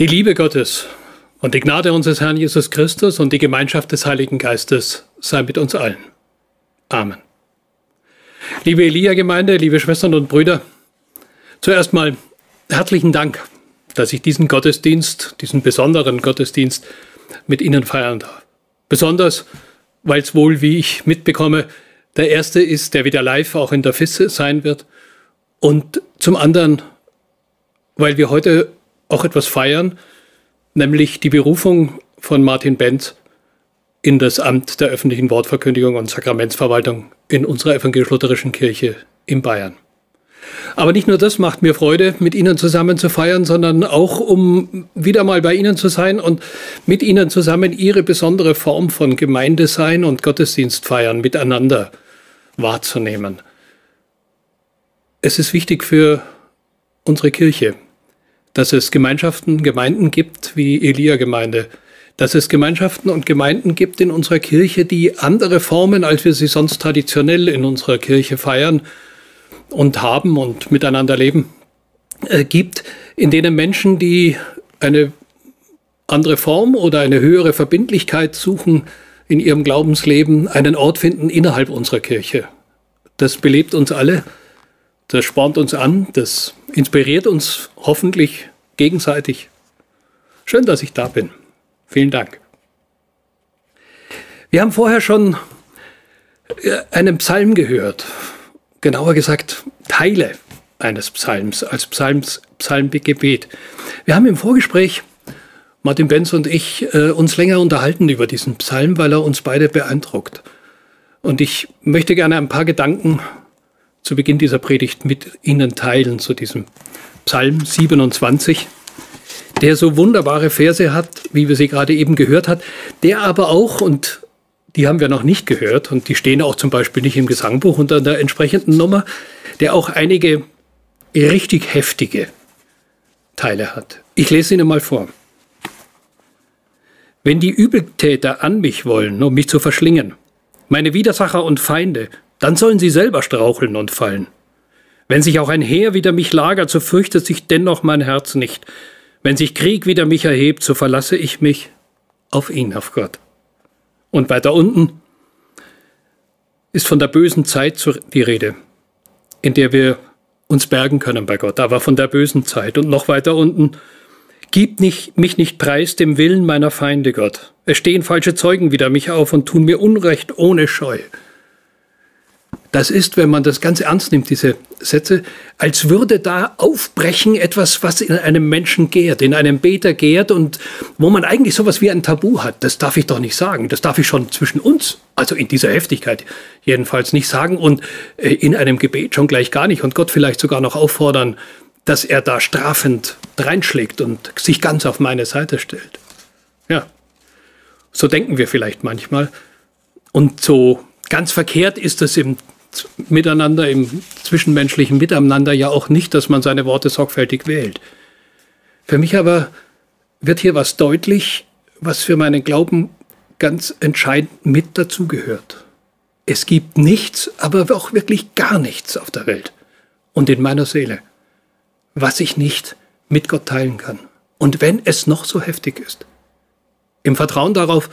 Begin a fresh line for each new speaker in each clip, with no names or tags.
Die Liebe Gottes und die Gnade unseres Herrn Jesus Christus und die Gemeinschaft des Heiligen Geistes sei mit uns allen. Amen. Liebe Elia-Gemeinde, liebe Schwestern und Brüder, zuerst mal herzlichen Dank, dass ich diesen Gottesdienst, diesen besonderen Gottesdienst mit Ihnen feiern darf. Besonders, weil es wohl, wie ich mitbekomme, der erste ist, der wieder live auch in der Fisse sein wird. Und zum anderen, weil wir heute auch etwas feiern, nämlich die Berufung von Martin Benz in das Amt der öffentlichen Wortverkündigung und Sakramentsverwaltung in unserer evangelisch-lutherischen Kirche in Bayern. Aber nicht nur das macht mir Freude, mit Ihnen zusammen zu feiern, sondern auch, um wieder mal bei Ihnen zu sein und mit Ihnen zusammen Ihre besondere Form von Gemeindesein und Gottesdienst feiern miteinander wahrzunehmen. Es ist wichtig für unsere Kirche, dass es Gemeinschaften, Gemeinden gibt wie Elia-Gemeinde, dass es Gemeinschaften und Gemeinden gibt in unserer Kirche, die andere Formen, als wir sie sonst traditionell in unserer Kirche feiern und haben und miteinander leben, äh, gibt, in denen Menschen, die eine andere Form oder eine höhere Verbindlichkeit suchen in ihrem Glaubensleben, einen Ort finden innerhalb unserer Kirche. Das belebt uns alle das spornt uns an, das inspiriert uns hoffentlich gegenseitig. Schön, dass ich da bin. Vielen Dank. Wir haben vorher schon äh, einen Psalm gehört, genauer gesagt Teile eines Psalms als Psalms, Psalmgebet. Wir haben im Vorgespräch, Martin Benz und ich, äh, uns länger unterhalten über diesen Psalm, weil er uns beide beeindruckt. Und ich möchte gerne ein paar Gedanken zu Beginn dieser Predigt mit Ihnen teilen zu diesem Psalm 27, der so wunderbare Verse hat, wie wir sie gerade eben gehört hat, der aber auch, und die haben wir noch nicht gehört, und die stehen auch zum Beispiel nicht im Gesangbuch unter der entsprechenden Nummer, der auch einige richtig heftige Teile hat. Ich lese Ihnen mal vor. Wenn die Übeltäter an mich wollen, um mich zu verschlingen, meine Widersacher und Feinde, dann sollen sie selber straucheln und fallen. Wenn sich auch ein Heer wider mich lagert, so fürchtet sich dennoch mein Herz nicht. Wenn sich Krieg wider mich erhebt, so verlasse ich mich auf ihn, auf Gott. Und weiter unten ist von der bösen Zeit die Rede, in der wir uns bergen können bei Gott, aber von der bösen Zeit. Und noch weiter unten, gib nicht, mich nicht preis dem Willen meiner Feinde, Gott. Es stehen falsche Zeugen wider mich auf und tun mir Unrecht ohne Scheu. Das ist, wenn man das ganz ernst nimmt, diese Sätze, als würde da aufbrechen etwas, was in einem Menschen gärt, in einem Beter gärt und wo man eigentlich sowas wie ein Tabu hat. Das darf ich doch nicht sagen. Das darf ich schon zwischen uns, also in dieser Heftigkeit jedenfalls nicht sagen und äh, in einem Gebet schon gleich gar nicht und Gott vielleicht sogar noch auffordern, dass er da strafend reinschlägt und sich ganz auf meine Seite stellt. Ja, so denken wir vielleicht manchmal. Und so ganz verkehrt ist es im Miteinander, im zwischenmenschlichen Miteinander ja auch nicht, dass man seine Worte sorgfältig wählt. Für mich aber wird hier was deutlich, was für meinen Glauben ganz entscheidend mit dazugehört. Es gibt nichts, aber auch wirklich gar nichts auf der Welt und in meiner Seele, was ich nicht mit Gott teilen kann. Und wenn es noch so heftig ist. Im Vertrauen darauf,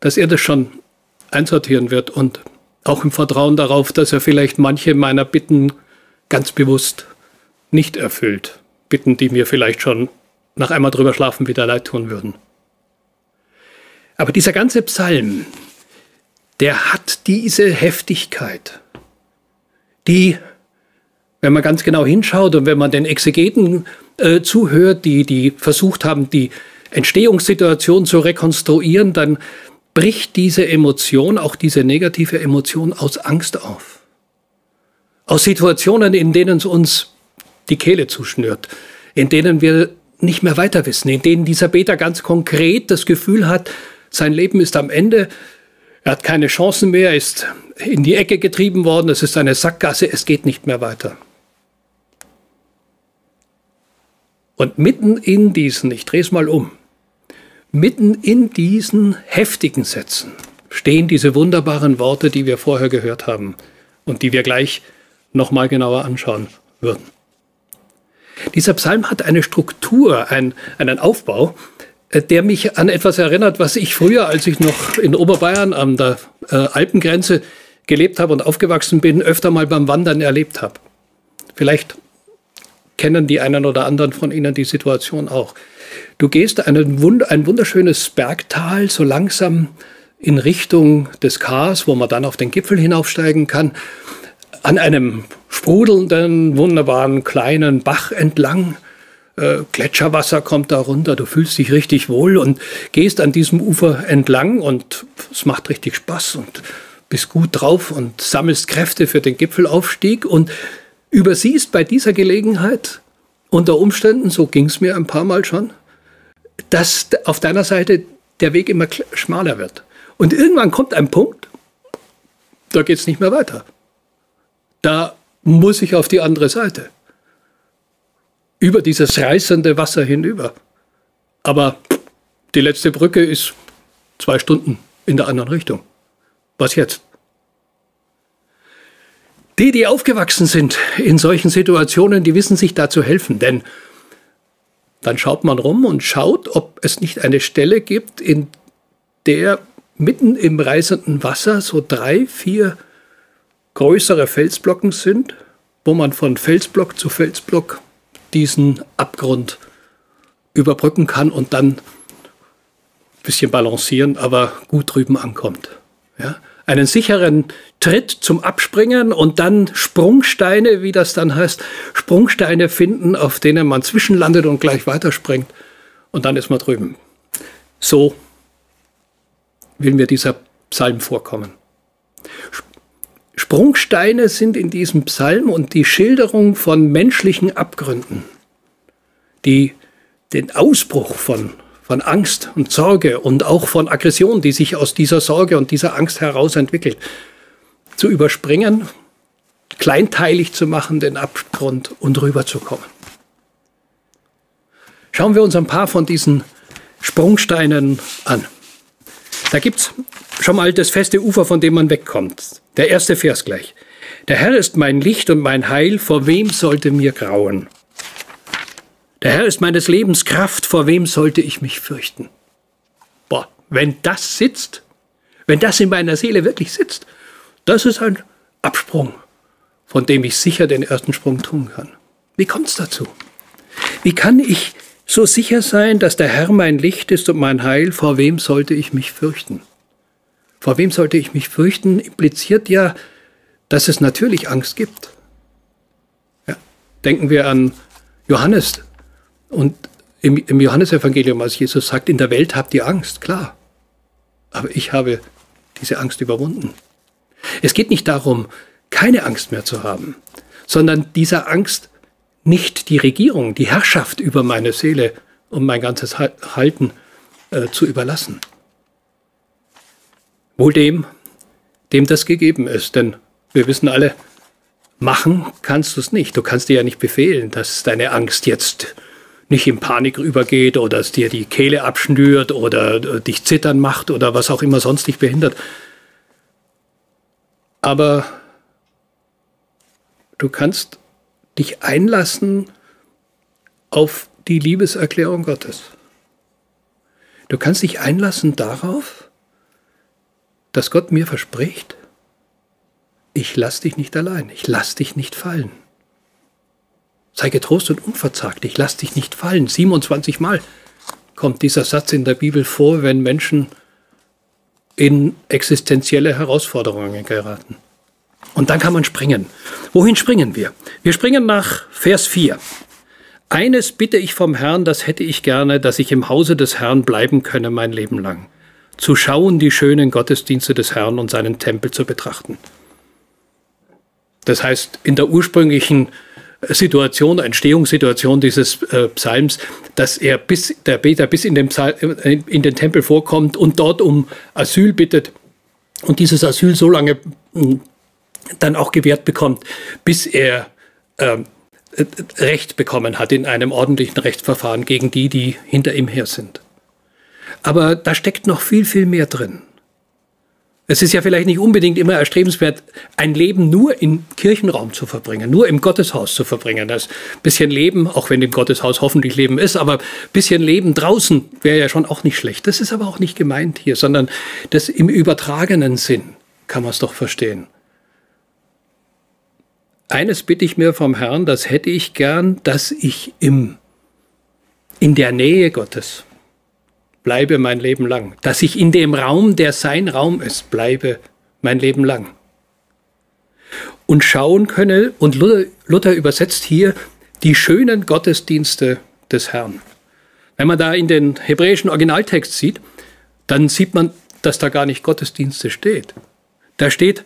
dass er das schon einsortieren wird und auch im Vertrauen darauf, dass er vielleicht manche meiner Bitten ganz bewusst nicht erfüllt. Bitten, die mir vielleicht schon nach einmal drüber schlafen wieder leid tun würden. Aber dieser ganze Psalm, der hat diese Heftigkeit, die, wenn man ganz genau hinschaut und wenn man den Exegeten äh, zuhört, die, die versucht haben, die Entstehungssituation zu rekonstruieren, dann bricht diese Emotion, auch diese negative Emotion, aus Angst auf. Aus Situationen, in denen es uns die Kehle zuschnürt, in denen wir nicht mehr weiter wissen, in denen dieser Beter ganz konkret das Gefühl hat, sein Leben ist am Ende, er hat keine Chancen mehr, ist in die Ecke getrieben worden, es ist eine Sackgasse, es geht nicht mehr weiter. Und mitten in diesen, ich drehe es mal um, Mitten in diesen heftigen Sätzen stehen diese wunderbaren Worte, die wir vorher gehört haben und die wir gleich nochmal genauer anschauen würden. Dieser Psalm hat eine Struktur, ein, einen Aufbau, äh, der mich an etwas erinnert, was ich früher, als ich noch in Oberbayern an der äh, Alpengrenze gelebt habe und aufgewachsen bin, öfter mal beim Wandern erlebt habe. Vielleicht kennen die einen oder anderen von Ihnen die Situation auch. Du gehst einen, ein wunderschönes Bergtal so langsam in Richtung des Kars, wo man dann auf den Gipfel hinaufsteigen kann, an einem sprudelnden, wunderbaren kleinen Bach entlang. Äh, Gletscherwasser kommt da runter, du fühlst dich richtig wohl und gehst an diesem Ufer entlang und es macht richtig Spaß und bist gut drauf und sammelst Kräfte für den Gipfelaufstieg und übersiehst bei dieser Gelegenheit unter Umständen, so ging es mir ein paar Mal schon, dass auf deiner Seite der Weg immer schmaler wird. Und irgendwann kommt ein Punkt, da geht es nicht mehr weiter. Da muss ich auf die andere Seite. Über dieses reißende Wasser hinüber. Aber die letzte Brücke ist zwei Stunden in der anderen Richtung. Was jetzt? Die, die aufgewachsen sind in solchen Situationen, die wissen sich da zu helfen, denn dann schaut man rum und schaut, ob es nicht eine Stelle gibt, in der mitten im reißenden Wasser so drei, vier größere Felsblocken sind, wo man von Felsblock zu Felsblock diesen Abgrund überbrücken kann und dann ein bisschen balancieren, aber gut drüben ankommt. Ja? Einen sicheren Tritt zum Abspringen und dann Sprungsteine, wie das dann heißt, Sprungsteine finden, auf denen man zwischenlandet und gleich weiterspringt. Und dann ist man drüben. So will mir dieser Psalm vorkommen. Sprungsteine sind in diesem Psalm und die Schilderung von menschlichen Abgründen, die den Ausbruch von von Angst und Sorge und auch von Aggression, die sich aus dieser Sorge und dieser Angst heraus entwickelt, zu überspringen, kleinteilig zu machen, den Abgrund und rüberzukommen. Schauen wir uns ein paar von diesen Sprungsteinen an. Da gibt es schon mal das feste Ufer, von dem man wegkommt. Der erste Vers gleich. Der Herr ist mein Licht und mein Heil, vor wem sollte mir grauen? Der Herr ist meines Lebens Kraft, vor wem sollte ich mich fürchten? Boah, wenn das sitzt, wenn das in meiner Seele wirklich sitzt, das ist ein Absprung, von dem ich sicher den ersten Sprung tun kann. Wie kommt es dazu? Wie kann ich so sicher sein, dass der Herr mein Licht ist und mein Heil, vor wem sollte ich mich fürchten? Vor wem sollte ich mich fürchten, impliziert ja, dass es natürlich Angst gibt. Ja, denken wir an Johannes, und im, im Johannesevangelium, als Jesus sagt, in der Welt habt ihr Angst, klar. Aber ich habe diese Angst überwunden. Es geht nicht darum, keine Angst mehr zu haben, sondern dieser Angst nicht die Regierung, die Herrschaft über meine Seele und mein ganzes Halten äh, zu überlassen. Wohl dem, dem das gegeben ist, denn wir wissen alle, machen kannst du es nicht. Du kannst dir ja nicht befehlen, dass deine Angst jetzt nicht in Panik übergeht oder es dir die Kehle abschnürt oder äh, dich zittern macht oder was auch immer sonst dich behindert. Aber du kannst dich einlassen auf die Liebeserklärung Gottes. Du kannst dich einlassen darauf, dass Gott mir verspricht, ich lass dich nicht allein, ich lass dich nicht fallen. Sei getrost und unverzagt, ich lass dich nicht fallen. 27 Mal kommt dieser Satz in der Bibel vor, wenn Menschen in existenzielle Herausforderungen geraten. Und dann kann man springen. Wohin springen wir? Wir springen nach Vers 4. Eines bitte ich vom Herrn, das hätte ich gerne, dass ich im Hause des Herrn bleiben könne mein Leben lang. Zu schauen die schönen Gottesdienste des Herrn und seinen Tempel zu betrachten. Das heißt, in der ursprünglichen Situation, Entstehungssituation dieses äh, Psalms, dass er bis, der Beter bis in den, Psalm, äh, in den Tempel vorkommt und dort um Asyl bittet und dieses Asyl so lange hm, dann auch gewährt bekommt, bis er äh, Recht bekommen hat in einem ordentlichen Rechtsverfahren gegen die, die hinter ihm her sind. Aber da steckt noch viel, viel mehr drin. Es ist ja vielleicht nicht unbedingt immer erstrebenswert, ein Leben nur im Kirchenraum zu verbringen, nur im Gotteshaus zu verbringen. Das bisschen Leben, auch wenn im Gotteshaus hoffentlich Leben ist, aber bisschen Leben draußen wäre ja schon auch nicht schlecht. Das ist aber auch nicht gemeint hier, sondern das im übertragenen Sinn kann man es doch verstehen. Eines bitte ich mir vom Herrn, das hätte ich gern, dass ich im, in der Nähe Gottes bleibe mein Leben lang. Dass ich in dem Raum, der sein Raum ist, bleibe mein Leben lang. Und schauen könne, und Luther, Luther übersetzt hier die schönen Gottesdienste des Herrn. Wenn man da in den hebräischen Originaltext sieht, dann sieht man, dass da gar nicht Gottesdienste steht. Da steht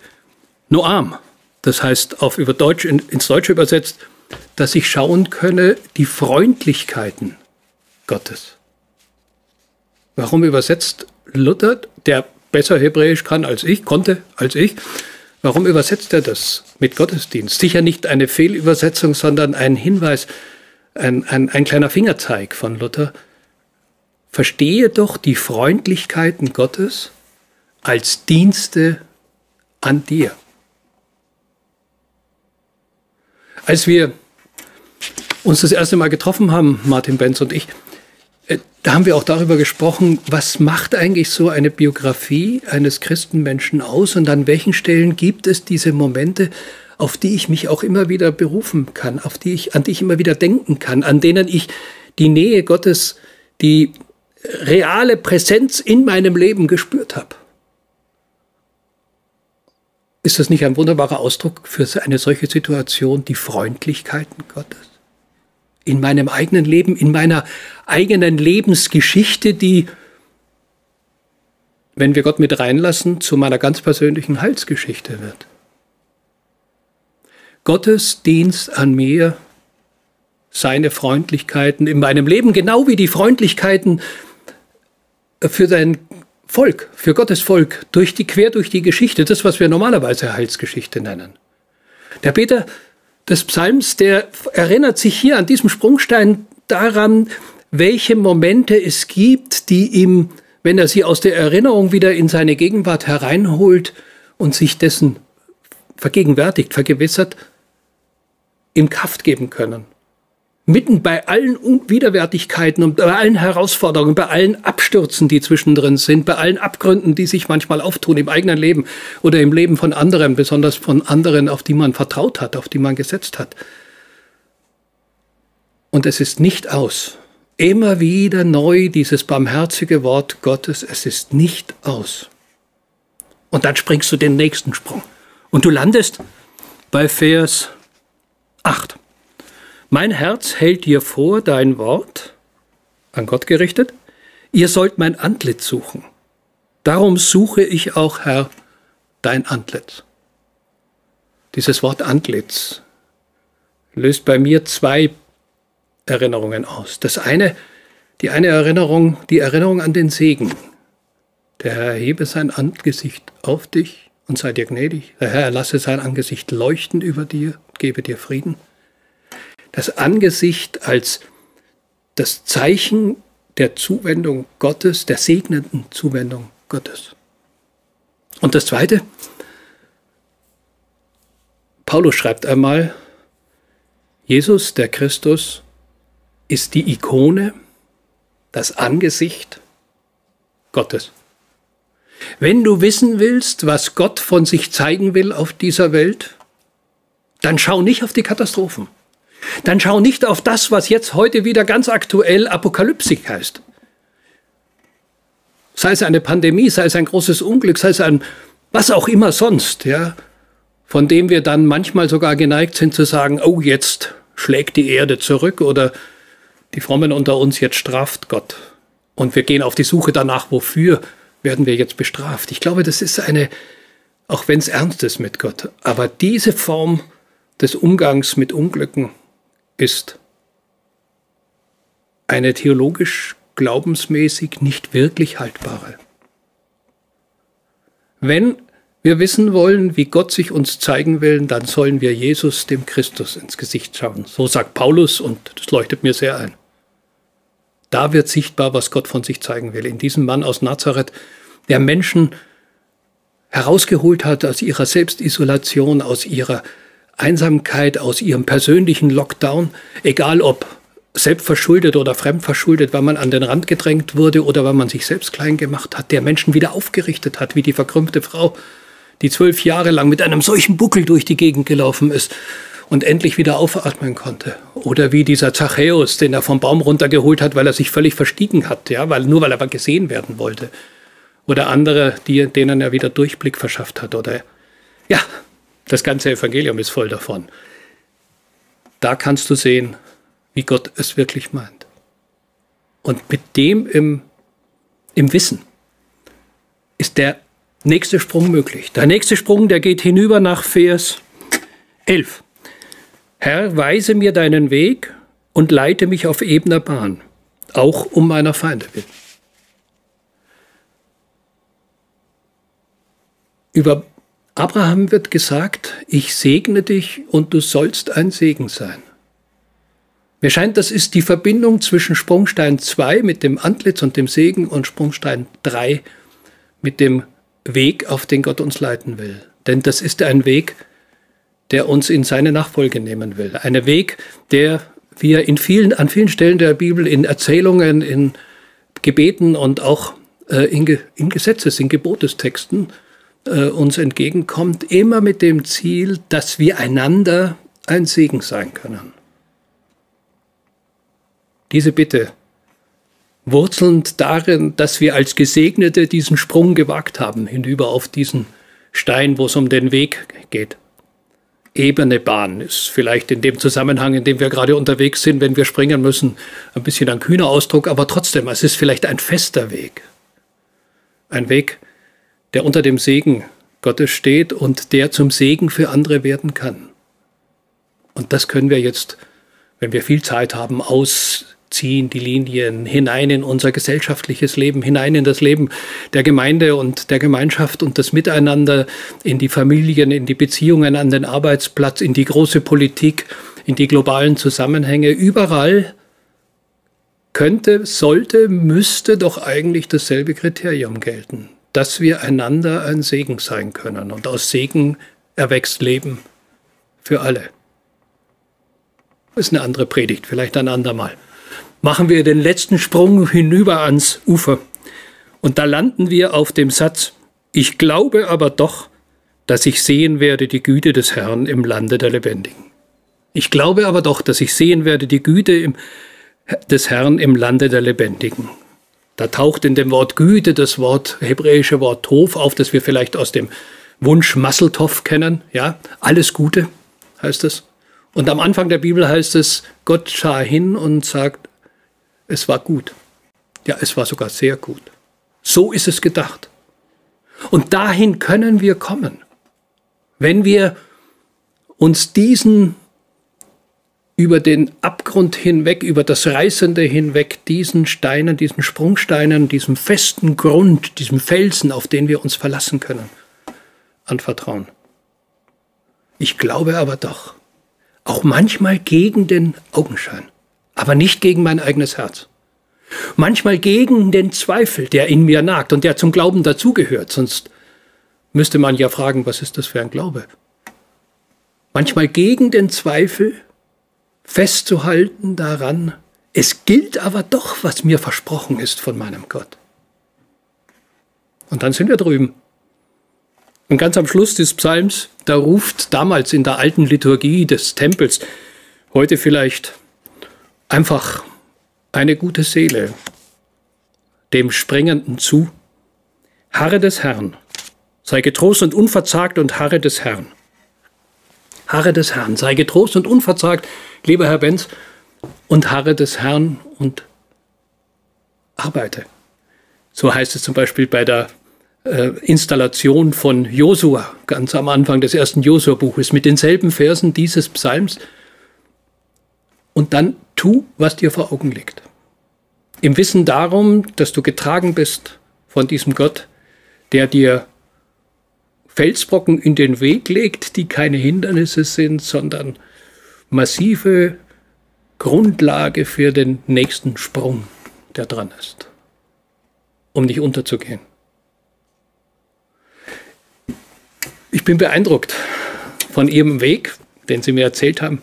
Noam, das heißt auf über Deutsch, ins Deutsche übersetzt, dass ich schauen könne die Freundlichkeiten Gottes. Warum übersetzt Luther, der besser Hebräisch kann als ich, konnte als ich, warum übersetzt er das mit Gottesdienst? Sicher nicht eine Fehlübersetzung, sondern ein Hinweis, ein, ein, ein kleiner Fingerzeig von Luther. Verstehe doch die Freundlichkeiten Gottes als Dienste an dir. Als wir uns das erste Mal getroffen haben, Martin Benz und ich, da haben wir auch darüber gesprochen, was macht eigentlich so eine Biografie eines Christenmenschen aus und an welchen Stellen gibt es diese Momente, auf die ich mich auch immer wieder berufen kann, auf die ich, an die ich immer wieder denken kann, an denen ich die Nähe Gottes, die reale Präsenz in meinem Leben gespürt habe. Ist das nicht ein wunderbarer Ausdruck für eine solche Situation, die Freundlichkeiten Gottes? In meinem eigenen Leben, in meiner eigenen Lebensgeschichte, die, wenn wir Gott mit reinlassen, zu meiner ganz persönlichen Heilsgeschichte wird. Gottes Dienst an mir, seine Freundlichkeiten in meinem Leben, genau wie die Freundlichkeiten für sein Volk, für Gottes Volk, durch die, quer durch die Geschichte, das, was wir normalerweise Heilsgeschichte nennen. Der Peter des Psalms, der erinnert sich hier an diesem Sprungstein daran, welche Momente es gibt, die ihm, wenn er sie aus der Erinnerung wieder in seine Gegenwart hereinholt und sich dessen vergegenwärtigt, vergewissert, ihm Kraft geben können mitten bei allen Widerwärtigkeiten und bei allen Herausforderungen, bei allen Abstürzen, die zwischendrin sind, bei allen Abgründen, die sich manchmal auftun im eigenen Leben oder im Leben von anderen, besonders von anderen, auf die man vertraut hat, auf die man gesetzt hat. Und es ist nicht aus. Immer wieder neu dieses barmherzige Wort Gottes, es ist nicht aus. Und dann springst du den nächsten Sprung. Und du landest bei Vers 8. Mein Herz hält dir vor dein Wort, an Gott gerichtet, ihr sollt mein Antlitz suchen. Darum suche ich auch, Herr, dein Antlitz. Dieses Wort Antlitz löst bei mir zwei Erinnerungen aus. Das eine, die eine Erinnerung, die Erinnerung an den Segen. Der Herr hebe sein Angesicht auf dich und sei dir gnädig. Der Herr lasse sein Angesicht leuchten über dir, gebe dir Frieden das Angesicht als das Zeichen der Zuwendung Gottes, der segnenden Zuwendung Gottes. Und das Zweite, Paulus schreibt einmal, Jesus, der Christus, ist die Ikone, das Angesicht Gottes. Wenn du wissen willst, was Gott von sich zeigen will auf dieser Welt, dann schau nicht auf die Katastrophen dann schau nicht auf das, was jetzt heute wieder ganz aktuell Apokalypsik heißt. Sei es eine Pandemie, sei es ein großes Unglück, sei es ein was auch immer sonst, ja, von dem wir dann manchmal sogar geneigt sind zu sagen, oh, jetzt schlägt die Erde zurück oder die Frommen unter uns, jetzt straft Gott. Und wir gehen auf die Suche danach, wofür werden wir jetzt bestraft. Ich glaube, das ist eine, auch wenn es ernst ist mit Gott, aber diese Form des Umgangs mit Unglücken, ist eine theologisch glaubensmäßig nicht wirklich haltbare. Wenn wir wissen wollen, wie Gott sich uns zeigen will, dann sollen wir Jesus, dem Christus, ins Gesicht schauen. So sagt Paulus und das leuchtet mir sehr ein. Da wird sichtbar, was Gott von sich zeigen will. In diesem Mann aus Nazareth, der Menschen herausgeholt hat aus ihrer Selbstisolation, aus ihrer Einsamkeit, aus ihrem persönlichen Lockdown, egal ob selbstverschuldet oder fremdverschuldet, weil man an den Rand gedrängt wurde oder weil man sich selbst klein gemacht hat, der Menschen wieder aufgerichtet hat, wie die verkrümmte Frau, die zwölf Jahre lang mit einem solchen Buckel durch die Gegend gelaufen ist und endlich wieder aufatmen konnte. Oder wie dieser Zachäus, den er vom Baum runtergeholt hat, weil er sich völlig verstiegen hat, ja, weil, nur weil er gesehen werden wollte. Oder andere, die, denen er wieder Durchblick verschafft hat. Oder ja, das ganze Evangelium ist voll davon. Da kannst du sehen, wie Gott es wirklich meint. Und mit dem im, im Wissen ist der nächste Sprung möglich. Der nächste Sprung, der geht hinüber nach Vers 11. Herr, weise mir deinen Weg und leite mich auf ebener Bahn, auch um meiner Feinde willen. Über Abraham wird gesagt, ich segne dich und du sollst ein Segen sein. Mir scheint, das ist die Verbindung zwischen Sprungstein 2 mit dem Antlitz und dem Segen und Sprungstein 3 mit dem Weg, auf den Gott uns leiten will. Denn das ist ein Weg, der uns in seine Nachfolge nehmen will. Ein Weg, der wir in vielen, an vielen Stellen der Bibel, in Erzählungen, in Gebeten und auch äh, in, in Gesetzes-, in Gebotestexten äh, uns entgegenkommt, immer mit dem Ziel, dass wir einander ein Segen sein können. Diese Bitte, wurzelnd darin, dass wir als Gesegnete diesen Sprung gewagt haben, hinüber auf diesen Stein, wo es um den Weg geht. Ebene Bahn ist vielleicht in dem Zusammenhang, in dem wir gerade unterwegs sind, wenn wir springen müssen, ein bisschen ein kühner Ausdruck, aber trotzdem, es ist vielleicht ein fester Weg. Ein Weg, der unter dem Segen Gottes steht und der zum Segen für andere werden kann. Und das können wir jetzt, wenn wir viel Zeit haben, aus ziehen die Linien hinein in unser gesellschaftliches Leben, hinein in das Leben der Gemeinde und der Gemeinschaft und das Miteinander, in die Familien, in die Beziehungen an den Arbeitsplatz, in die große Politik, in die globalen Zusammenhänge. Überall könnte, sollte, müsste doch eigentlich dasselbe Kriterium gelten, dass wir einander ein Segen sein können und aus Segen erwächst Leben für alle. Das ist eine andere Predigt, vielleicht ein andermal machen wir den letzten Sprung hinüber ans Ufer. Und da landen wir auf dem Satz, ich glaube aber doch, dass ich sehen werde die Güte des Herrn im Lande der Lebendigen. Ich glaube aber doch, dass ich sehen werde die Güte im, des Herrn im Lande der Lebendigen. Da taucht in dem Wort Güte das Wort, hebräische Wort Tov auf, das wir vielleicht aus dem Wunsch Masseltov kennen. Ja, alles Gute heißt es. Und am Anfang der Bibel heißt es, Gott sah hin und sagt, es war gut. Ja, es war sogar sehr gut. So ist es gedacht. Und dahin können wir kommen, wenn wir uns diesen über den Abgrund hinweg, über das Reißende hinweg, diesen Steinen, diesen Sprungsteinen, diesem festen Grund, diesem Felsen, auf den wir uns verlassen können, anvertrauen. Ich glaube aber doch, auch manchmal gegen den Augenschein aber nicht gegen mein eigenes Herz. Manchmal gegen den Zweifel, der in mir nagt und der zum Glauben dazugehört, sonst müsste man ja fragen, was ist das für ein Glaube? Manchmal gegen den Zweifel festzuhalten daran, es gilt aber doch, was mir versprochen ist von meinem Gott. Und dann sind wir drüben. Und ganz am Schluss des Psalms, da ruft damals in der alten Liturgie des Tempels, heute vielleicht einfach eine gute Seele dem Springenden zu. Harre des Herrn, sei getrost und unverzagt und harre des Herrn. Harre des Herrn, sei getrost und unverzagt, lieber Herr Benz, und harre des Herrn und arbeite. So heißt es zum Beispiel bei der äh, Installation von Josua, ganz am Anfang des ersten Josua-Buches, mit denselben Versen dieses Psalms. Und dann tu, was dir vor Augen liegt. Im Wissen darum, dass du getragen bist von diesem Gott, der dir Felsbrocken in den Weg legt, die keine Hindernisse sind, sondern massive Grundlage für den nächsten Sprung, der dran ist, um nicht unterzugehen. bin beeindruckt von Ihrem Weg, den Sie mir erzählt haben.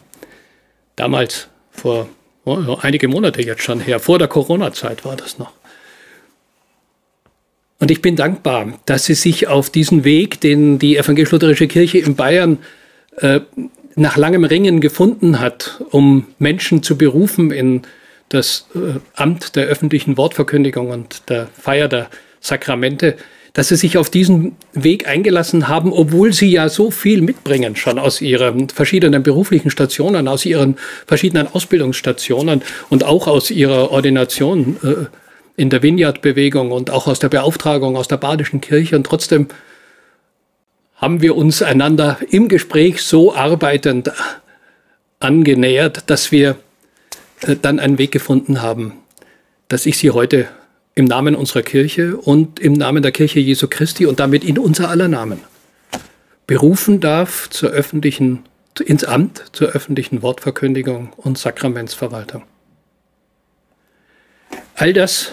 Damals, vor oh, einige Monate jetzt schon her, vor der Corona-Zeit war das noch. Und ich bin dankbar, dass Sie sich auf diesen Weg, den die evangelisch-lutherische Kirche in Bayern äh, nach langem Ringen gefunden hat, um Menschen zu berufen in das äh, Amt der öffentlichen Wortverkündigung und der Feier der Sakramente, dass sie sich auf diesen Weg eingelassen haben, obwohl sie ja so viel mitbringen, schon aus ihren verschiedenen beruflichen Stationen, aus ihren verschiedenen Ausbildungsstationen und auch aus ihrer Ordination äh, in der Vineyard-Bewegung und auch aus der Beauftragung aus der Badischen Kirche. Und trotzdem haben wir uns einander im Gespräch so arbeitend angenähert, dass wir äh, dann einen Weg gefunden haben, dass ich Sie heute im Namen unserer Kirche und im Namen der Kirche Jesu Christi und damit in unser aller Namen berufen darf zur öffentlichen, ins Amt zur öffentlichen Wortverkündigung und Sakramentsverwaltung. All das,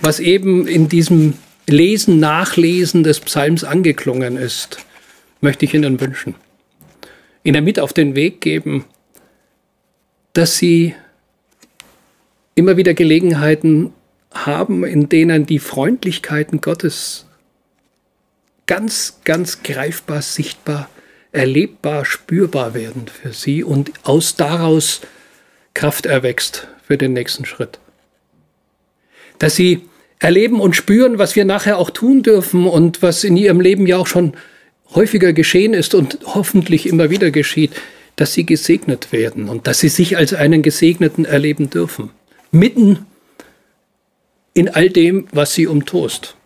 was eben in diesem Lesen, Nachlesen des Psalms angeklungen ist, möchte ich Ihnen wünschen. Ihnen mit auf den Weg geben, dass Sie immer wieder Gelegenheiten haben, in denen die Freundlichkeiten Gottes ganz, ganz greifbar, sichtbar, erlebbar, spürbar werden für sie und aus daraus Kraft erwächst für den nächsten Schritt. Dass sie erleben und spüren, was wir nachher auch tun dürfen und was in ihrem Leben ja auch schon häufiger geschehen ist und hoffentlich immer wieder geschieht, dass sie gesegnet werden und dass sie sich als einen Gesegneten erleben dürfen mitten in all dem, was sie umtost.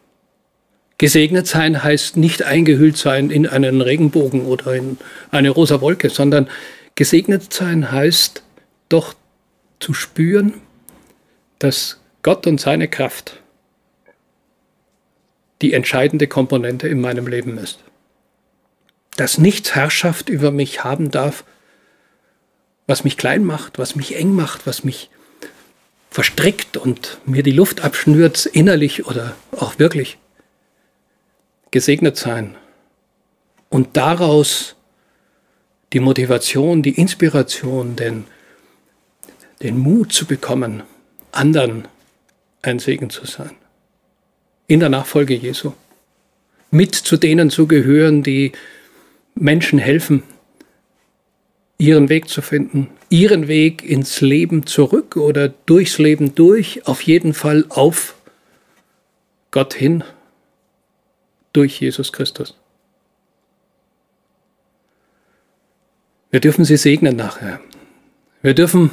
Gesegnet sein heißt nicht eingehüllt sein in einen Regenbogen oder in eine rosa Wolke, sondern gesegnet sein heißt doch zu spüren, dass Gott und seine Kraft die entscheidende Komponente in meinem Leben ist. Dass nichts Herrschaft über mich haben darf, was mich klein macht, was mich eng macht, was mich verstrickt und mir die Luft abschnürt, innerlich oder auch wirklich, gesegnet sein und daraus die Motivation, die Inspiration, den, den Mut zu bekommen, anderen ein Segen zu sein. In der Nachfolge Jesu. Mit zu denen zu gehören, die Menschen helfen, ihren Weg zu finden, ihren Weg ins Leben zurück oder durchs Leben durch, auf jeden Fall auf Gott hin, durch Jesus Christus. Wir dürfen sie segnen nachher. Wir dürfen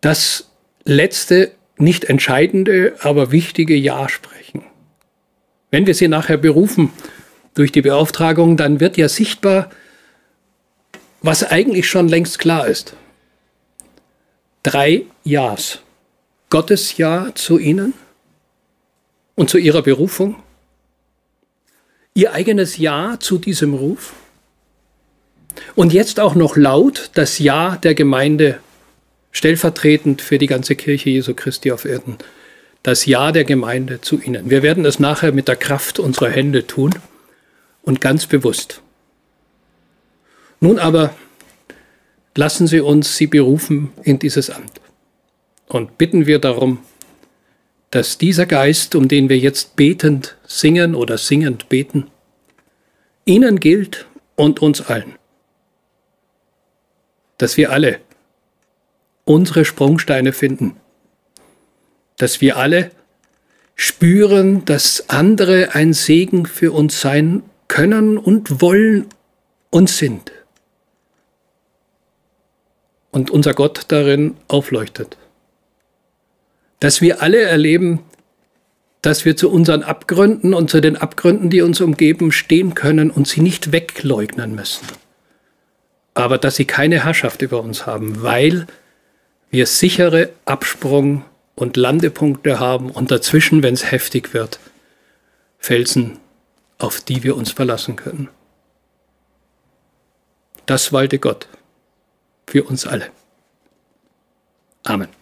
das letzte, nicht entscheidende, aber wichtige Ja sprechen. Wenn wir sie nachher berufen durch die Beauftragung, dann wird ja sichtbar, was eigentlich schon längst klar ist. Drei Ja's. Gottes Ja zu ihnen und zu ihrer Berufung, ihr eigenes Ja zu diesem Ruf und jetzt auch noch laut das Ja der Gemeinde stellvertretend für die ganze Kirche Jesu Christi auf Erden. Das Ja der Gemeinde zu ihnen. Wir werden es nachher mit der Kraft unserer Hände tun und ganz bewusst. Nun aber lassen Sie uns Sie berufen in dieses Amt. Und bitten wir darum, dass dieser Geist, um den wir jetzt betend singen oder singend beten, Ihnen gilt und uns allen. Dass wir alle unsere Sprungsteine finden. Dass wir alle spüren, dass andere ein Segen für uns sein können und wollen und sind und unser Gott darin aufleuchtet. Dass wir alle erleben, dass wir zu unseren Abgründen und zu den Abgründen, die uns umgeben, stehen können und sie nicht wegleugnen müssen. Aber dass sie keine Herrschaft über uns haben, weil wir sichere Absprung- und Landepunkte haben und dazwischen, wenn es heftig wird, Felsen, auf die wir uns verlassen können. Das walte Gott für uns alle. Amen.